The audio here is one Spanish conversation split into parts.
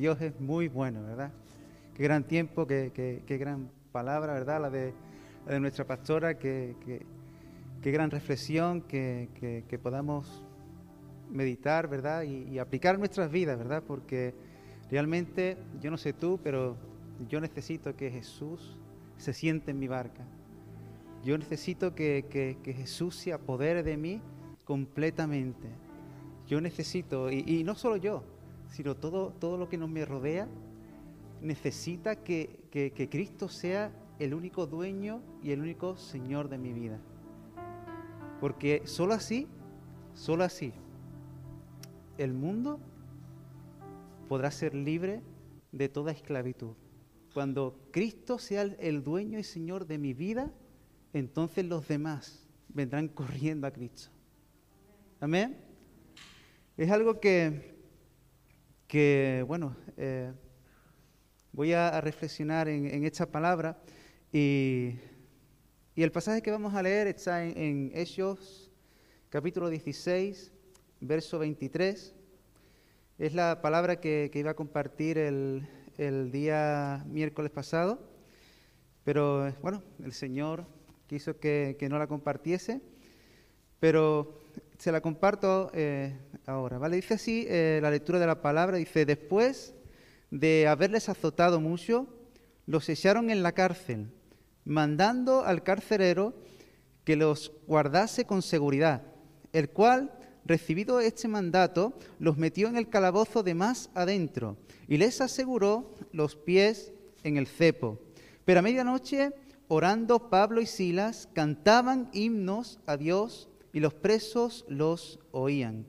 Dios es muy bueno, ¿verdad? Qué gran tiempo, qué, qué, gran palabra, ¿verdad? La de, de nuestra pastora, qué, qué gran reflexión, que, podamos meditar, ¿verdad? Y, y aplicar nuestras vidas, ¿verdad? Porque realmente, yo no sé tú, pero yo necesito que Jesús se siente en mi barca. Yo necesito que, Jesús se apodere de mí completamente. Yo necesito, y, no solo yo, sino todo, todo lo que nos me rodea, necesita que, que Cristo sea el único dueño y el único Señor de mi vida. Porque solo así, solo así, el mundo podrá ser libre de toda esclavitud. Cuando Cristo sea el dueño y Señor de mi vida, entonces los demás vendrán corriendo a Cristo. Amén. Es algo que, que bueno, eh, voy a, reflexionar en, esta palabra. Y, el pasaje que vamos a leer está en, Hechos capítulo 16, verso 23. Es la palabra que, iba a compartir el, el día miércoles pasado, pero bueno, el Señor quiso que, no la compartiese, pero se la comparto eh, ahora. Dice así eh, la lectura de la palabra, dice, después de haberles azotado mucho, los echaron en la cárcel, mandando al carcelero que los guardase con seguridad, el cual, recibido este mandato, los metió en el calabozo de más adentro y les aseguró los pies en el cepo. Pero a medianoche orando Pablo y Silas, cantaban himnos a Dios y los presos los oían.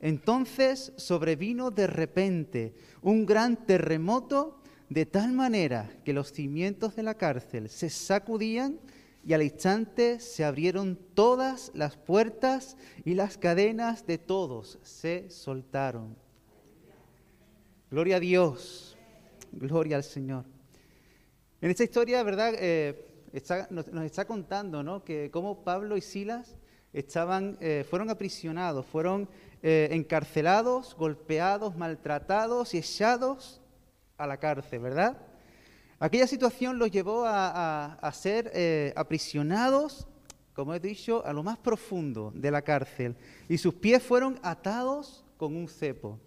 Entonces sobrevino de repente un gran terremoto de tal manera que los cimientos de la cárcel se sacudían y al instante se abrieron todas las puertas y las cadenas de todos se soltaron. Gloria a Dios, gloria al Señor. En esta historia, ¿verdad? Eh, nos, está contando ¿no? que cómo Pablo y Silas estaban, eh, fueron aprisionados, fueron eh, encarcelados, golpeados, maltratados y echados a la cárcel, ¿verdad? Aquella situación los llevó a, ser aprisionados, como he dicho, a lo más profundo de la cárcel y sus pies fueron atados con un cepo,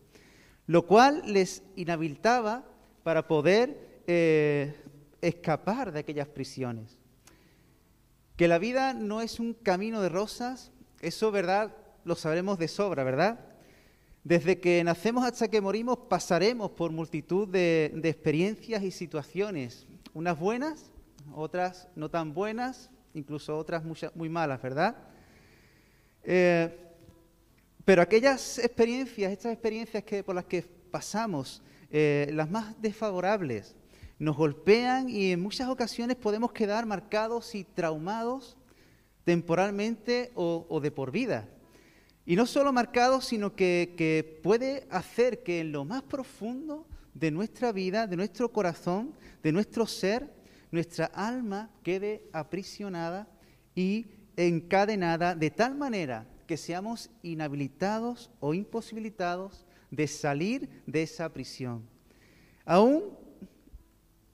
lo cual les inhabilitaba para poder escapar de aquellas prisiones. Que la vida no es un camino de rosas, eso, ¿verdad? Lo sabremos de sobra, ¿verdad? Desde que nacemos hasta que morimos pasaremos por multitud de, experiencias y situaciones, unas buenas, otras no tan buenas, incluso otras muy, malas, ¿verdad? Eh, pero aquellas experiencias, estas experiencias que, por las que pasamos, eh, las más desfavorables, nos golpean y en muchas ocasiones podemos quedar marcados y traumados temporalmente o, de por vida. Y no solo marcados, sino que, que, puede hacer que en lo más profundo de nuestra vida, de nuestro corazón, de nuestro ser, nuestra alma quede aprisionada y encadenada de tal manera que seamos inhabilitados o imposibilitados de salir de esa prisión. Aún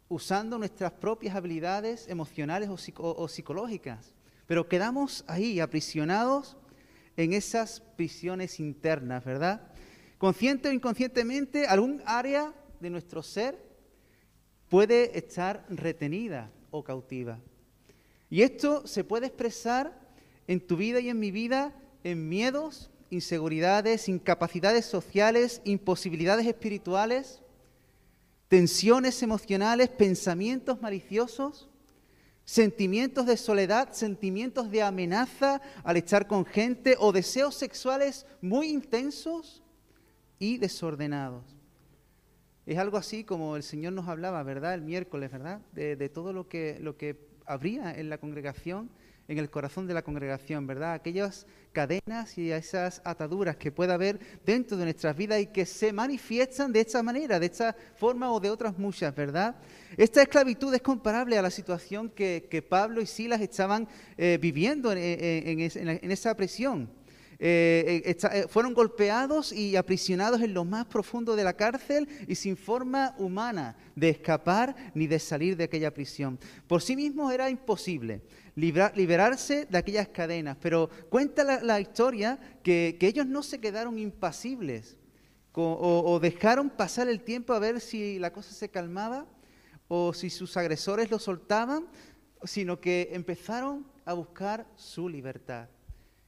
usando nuestras propias habilidades emocionales o, psicológicas, pero quedamos ahí aprisionados en esas prisiones internas, ¿verdad? Consciente o inconscientemente, algún área de nuestro ser puede estar retenida o cautiva. Y esto se puede expresar en tu vida y en mi vida en miedos, inseguridades, incapacidades sociales, imposibilidades espirituales, tensiones emocionales, pensamientos maliciosos, sentimientos de soledad, sentimientos de amenaza al estar con gente o deseos sexuales muy intensos y desordenados. Es algo así como el Señor nos hablaba, ¿verdad? El miércoles, ¿verdad? De, todo lo que, lo que habría en la congregación en el corazón de la congregación, ¿verdad? Aquellas cadenas y esas ataduras que pueda haber dentro de nuestras vidas y que se manifiestan de esta manera, de esta forma o de otras muchas, ¿verdad? Esta esclavitud es comparable a la situación que, Pablo y Silas estaban eh, viviendo en, esa prisión. Eh, eh, eh, fueron golpeados y aprisionados en lo más profundo de la cárcel y sin forma humana de escapar ni de salir de aquella prisión. Por sí mismos era imposible liberarse de aquellas cadenas, pero cuenta la, historia que, ellos no se quedaron impasibles o dejaron pasar el tiempo a ver si la cosa se calmaba o si sus agresores lo soltaban, sino que empezaron a buscar su libertad.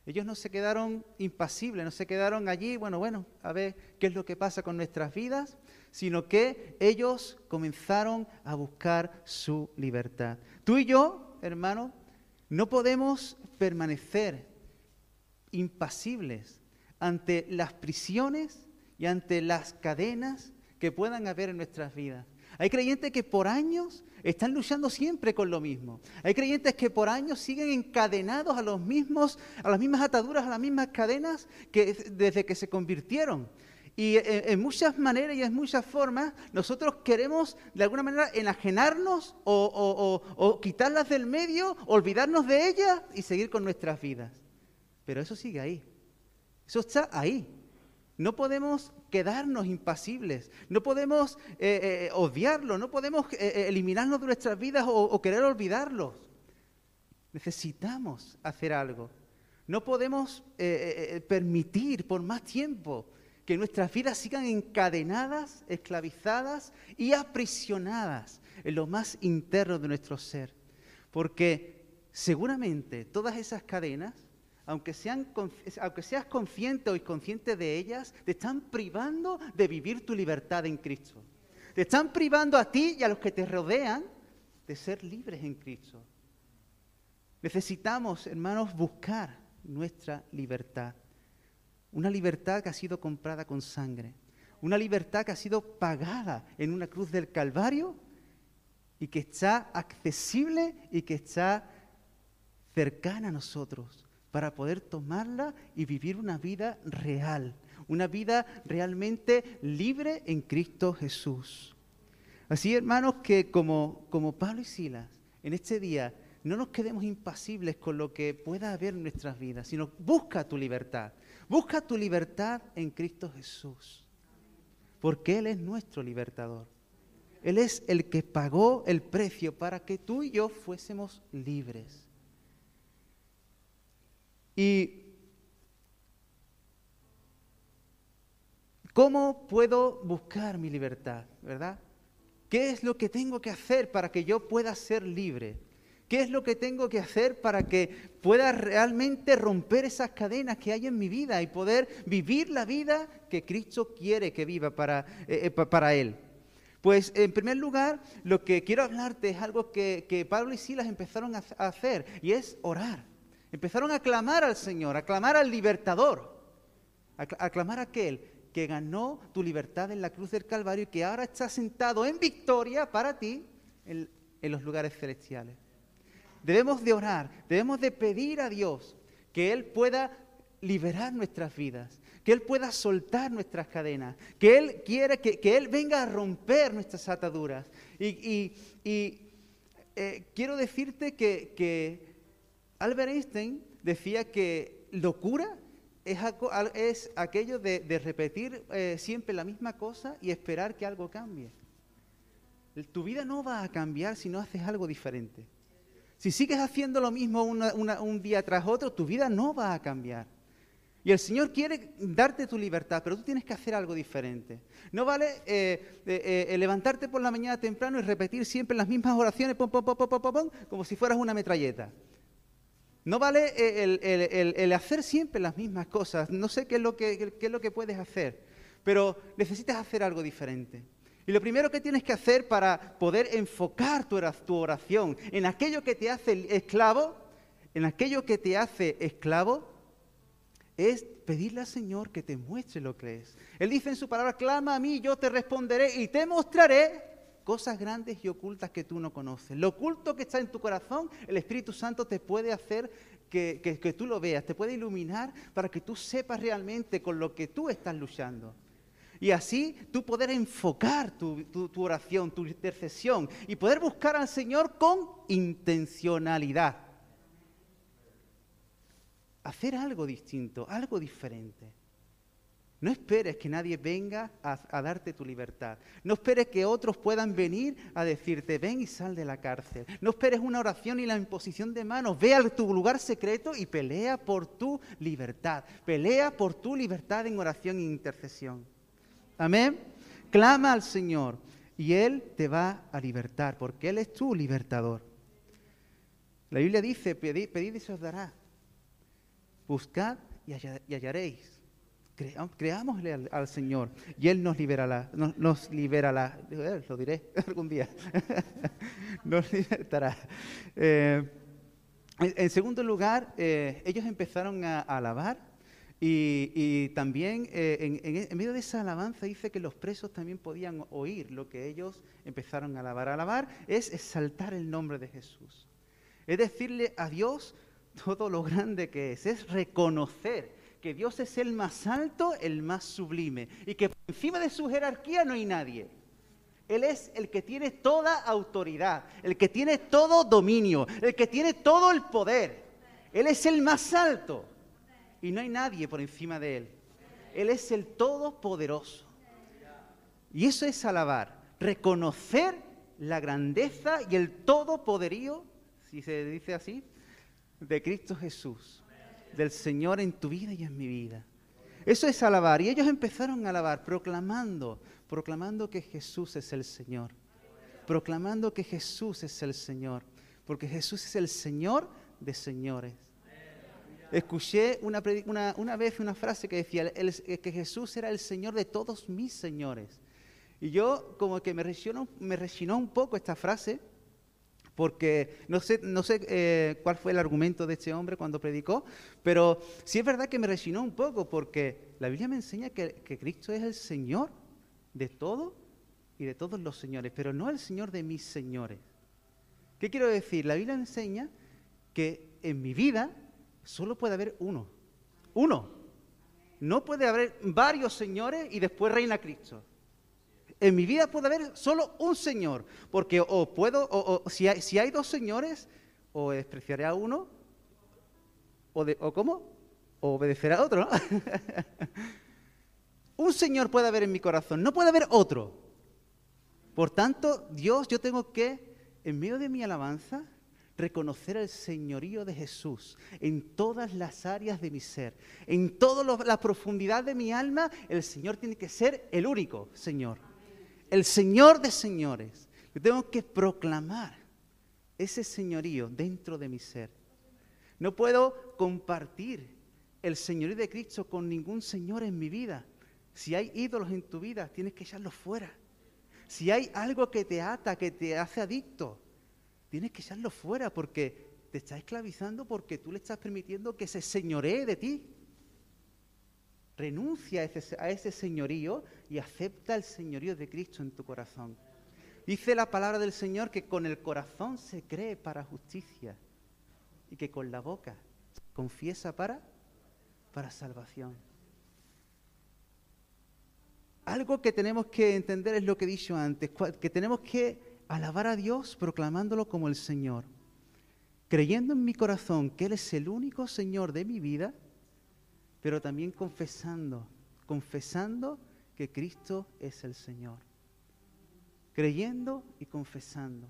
Ellos no se quedaron impasibles, no se quedaron allí, bueno, bueno, a ver qué es lo que pasa con nuestras vidas, sino que ellos comenzaron a buscar su libertad. Tú y yo, hermano, no podemos permanecer impasibles ante las prisiones y ante las cadenas que puedan haber en nuestras vidas. Hay creyentes que por años están luchando siempre con lo mismo. Hay creyentes que por años siguen encadenados a los mismos, a las mismas ataduras, a las mismas cadenas que desde que se convirtieron. Y en, muchas maneras y en muchas formas nosotros queremos de alguna manera enajenarnos o, o quitarlas del medio, olvidarnos de ellas y seguir con nuestras vidas. Pero eso sigue ahí. Eso está ahí. No podemos quedarnos impasibles, no podemos eh, eh, odiarlo, no podemos eh, eliminarnos de nuestras vidas o, querer olvidarlos. Necesitamos hacer algo. No podemos permitir por más tiempo que nuestras vidas sigan encadenadas, esclavizadas y aprisionadas en lo más interno de nuestro ser. Porque seguramente todas esas cadenas aunque, seas consciente o inconsciente de ellas, te están privando de vivir tu libertad en Cristo. Te están privando a ti y a los que te rodean de ser libres en Cristo. Necesitamos, hermanos, buscar nuestra libertad. Una libertad que ha sido comprada con sangre. Una libertad que ha sido pagada en una cruz del Calvario y que está accesible y que está cercana a nosotros para poder tomarla y vivir una vida real, una vida realmente libre en Cristo Jesús. Así, hermanos, que como, como Pablo y Silas, en este día no nos quedemos impasibles con lo que pueda haber en nuestras vidas, sino busca tu libertad. Busca tu libertad en Cristo Jesús, porque Él es nuestro libertador. Él es el que pagó el precio para que tú y yo fuésemos libres. ¿Y cómo puedo buscar mi libertad? ¿Verdad? ¿Qué es lo que tengo que hacer para que yo pueda ser libre? ¿Qué es lo que tengo que hacer para que pueda realmente romper esas cadenas que hay en mi vida y poder vivir la vida que Cristo quiere que viva para, eh, eh, para Él? Pues en primer lugar, lo que quiero hablarte es algo que, Pablo y Silas empezaron a hacer y es orar. Empezaron a clamar al Señor, a clamar al libertador, a clamar a aquel que ganó tu libertad en la cruz del Calvario y que ahora está sentado en victoria para ti en, los lugares celestiales. Debemos de orar, debemos de pedir a Dios que Él pueda liberar nuestras vidas, que Él pueda soltar nuestras cadenas, que Él quiere que, Él venga a romper nuestras ataduras. Y, eh, quiero decirte que Albert Einstein decía que locura es, aquello de, repetir eh, siempre la misma cosa y esperar que algo cambie. Tu vida no va a cambiar si no haces algo diferente. Si sigues haciendo lo mismo un día tras otro, tu vida no va a cambiar. Y el Señor quiere darte tu libertad, pero tú tienes que hacer algo diferente. No vale eh, eh, levantarte por la mañana temprano y repetir siempre las mismas oraciones como si fueras una metralleta. No vale el, hacer siempre las mismas cosas. No sé qué es, lo que, es lo que puedes hacer, pero necesitas hacer algo diferente. Y lo primero que tienes que hacer para poder enfocar tu oración en aquello que te hace esclavo, en aquello que te hace esclavo, es pedirle al Señor que te muestre lo que es. Él dice en su palabra, clama a mí, yo te responderé y te mostraré cosas grandes y ocultas que tú no conoces. Lo oculto que está en tu corazón, el Espíritu Santo te puede hacer que, tú lo veas, te puede iluminar para que tú sepas realmente con lo que tú estás luchando. Y así tú poder enfocar tu, tu, oración, tu intercesión y poder buscar al Señor con intencionalidad. hacer algo distinto, algo diferente. No esperes que nadie venga a, darte tu libertad. No esperes que otros puedan venir a decirte, ven y sal de la cárcel. No esperes una oración y la imposición de manos. Ve a tu lugar secreto y pelea por tu libertad. Pelea por tu libertad en oración e intercesión. Amén. Clama al Señor y Él te va a libertar, porque Él es tu libertador. La Biblia dice, pedid, y se os dará. Buscad y hallaréis creámosle al, Señor y Él nos liberará, nos, liberará, eh, lo diré algún día, nos libertará. Eh, en, segundo lugar, eh, ellos empezaron a, alabar y, también en, medio de esa alabanza dice que los presos también podían oír lo que ellos empezaron a alabar. Alabar es exaltar el nombre de Jesús, es decirle a Dios todo lo grande que es, es reconocer que Dios es el más alto, el más sublime, y que por encima de su jerarquía no hay nadie. Él es el que tiene toda autoridad, el que tiene todo dominio, el que tiene todo el poder. Él es el más alto y no hay nadie por encima de Él. Él es el todopoderoso. Y eso es alabar, reconocer la grandeza y el todopoderío, si se dice así, de Cristo Jesús del Señor en tu vida y en mi vida. Eso es alabar. Y ellos empezaron a alabar, proclamando, proclamando que Jesús es el Señor. Proclamando que Jesús es el Señor. Porque Jesús es el Señor de señores. Escuché una, una, vez una frase que decía que Jesús era el Señor de todos mis señores. Y yo como que me me rechinó un poco esta frase porque no sé, no sé eh, cuál fue el argumento de este hombre cuando predicó, pero sí es verdad que me resinó un poco, porque la Biblia me enseña que, que Cristo es el Señor de todo y de todos los señores, pero no el Señor de mis señores. ¿Qué quiero decir? La Biblia enseña que en mi vida solo puede haber uno. Uno. No puede haber varios señores y después reina Cristo en mi vida puede haber solo un Señor, porque o puedo, o, si, hay, si, hay, dos señores, o despreciaré a uno, o, de, o cómo, o obedeceré a otro, ¿no? un Señor puede haber en mi corazón, no puede haber otro. Por tanto, Dios, yo tengo que, en medio de mi alabanza, reconocer el señorío de Jesús en todas las áreas de mi ser, en toda la profundidad de mi alma, el Señor tiene que ser el único Señor el Señor de señores. Yo tengo que proclamar ese señorío dentro de mi ser. No puedo compartir el señorío de Cristo con ningún señor en mi vida. Si hay ídolos en tu vida, tienes que echarlos fuera. Si hay algo que te ata, que te hace adicto, tienes que echarlo fuera porque te está esclavizando porque tú le estás permitiendo que se señoree de ti. Renuncia a ese, señorío y acepta el señorío de Cristo en tu corazón. Dice la palabra del Señor que con el corazón se cree para justicia y que con la boca se confiesa para, para salvación. Algo que tenemos que entender es lo que he dicho antes, que tenemos que alabar a Dios proclamándolo como el Señor, creyendo en mi corazón que Él es el único Señor de mi vida pero también confesando, confesando que Cristo es el Señor. Creyendo y confesando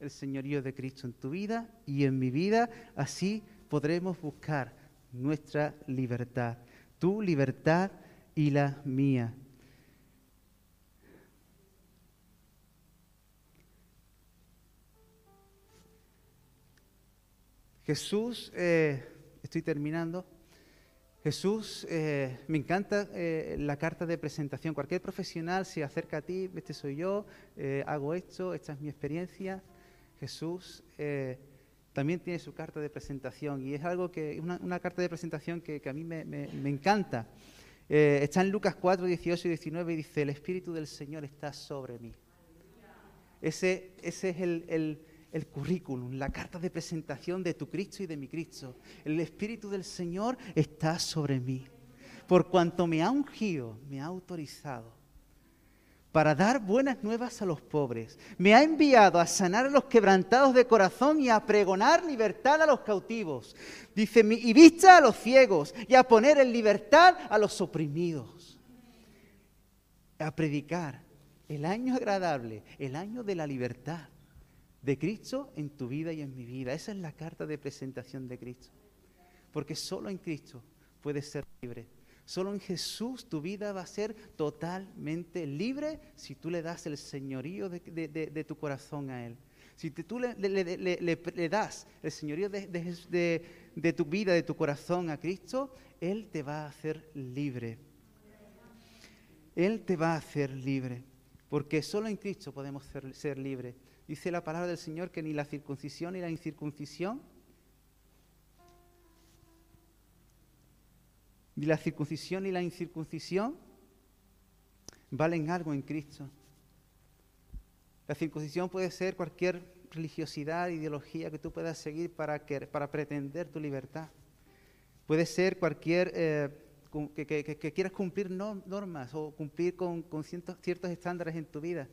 el señorío de Cristo en tu vida y en mi vida, así podremos buscar nuestra libertad, tu libertad y la mía. Jesús, eh, estoy terminando. Jesús, eh, me encanta eh, la carta de presentación. Cualquier profesional se acerca a ti, este soy yo, eh, hago esto, esta es mi experiencia. Jesús también tiene su carta de presentación y es algo que, una, carta de presentación que, a mí me, encanta. está en Lucas 4, 18 y 19 y dice, el Espíritu del Señor está sobre mí. Ese, ese es el el currículum, la carta de presentación de tu Cristo y de mi Cristo. El Espíritu del Señor está sobre mí. Por cuanto me ha ungido, me ha autorizado para dar buenas nuevas a los pobres. Me ha enviado a sanar a los quebrantados de corazón y a pregonar libertad a los cautivos. Dice, y vista a los ciegos y a poner en libertad a los oprimidos. A predicar el año agradable, el año de la libertad de Cristo en tu vida y en mi vida. Esa es la carta de presentación de Cristo. Porque solo en Cristo puedes ser libre. Solo en Jesús tu vida va a ser totalmente libre si tú le das el señorío de, tu corazón a Él. Si tú le, das el señorío de, tu vida, de tu corazón a Cristo, Él te va a hacer libre. Él te va a hacer libre. Porque solo en Cristo podemos ser, ser libres. Dice la palabra del Señor que ni la circuncisión ni la incircuncisión ni la circuncisión ni la incircuncisión valen algo en Cristo. La circuncisión puede ser cualquier religiosidad, ideología que tú puedas seguir para, para pretender tu libertad. Puede ser cualquier eh, que, quieras cumplir normas o cumplir con, ciertos estándares en tu vida.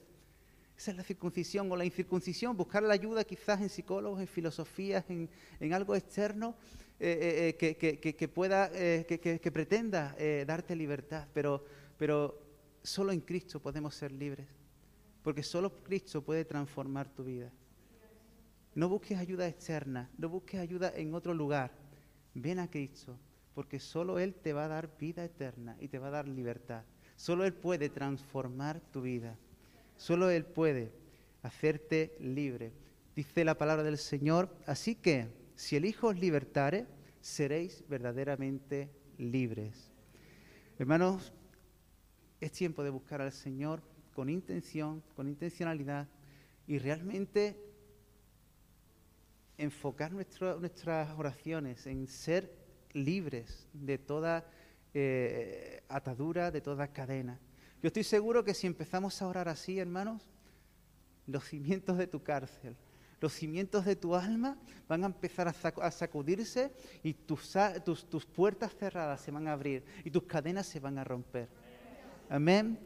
Esa es la circuncisión o la incircuncisión, buscar la ayuda quizás en psicólogos, en filosofías, en, algo externo eh, eh, eh, que, pueda, que, pretenda darte libertad, pero, pero solo en Cristo podemos ser libres, porque solo Cristo puede transformar tu vida. No busques ayuda externa, no busques ayuda en otro lugar. Ven a Cristo, porque solo Él te va a dar vida eterna y te va a dar libertad. Solo Él puede transformar tu vida. Solo Él puede hacerte libre. Dice la palabra del Señor, así que si el Hijo os libertare, seréis verdaderamente libres. Hermanos, es tiempo de buscar al Señor con intención, con intencionalidad y realmente enfocar nuestras oraciones en ser libres de toda eh, atadura, de toda cadena. Yo estoy seguro que si empezamos a orar así, hermanos, los cimientos de tu cárcel, los cimientos de tu alma van a empezar a, sacudirse y tus, puertas cerradas se van a abrir y tus cadenas se van a romper. Amén.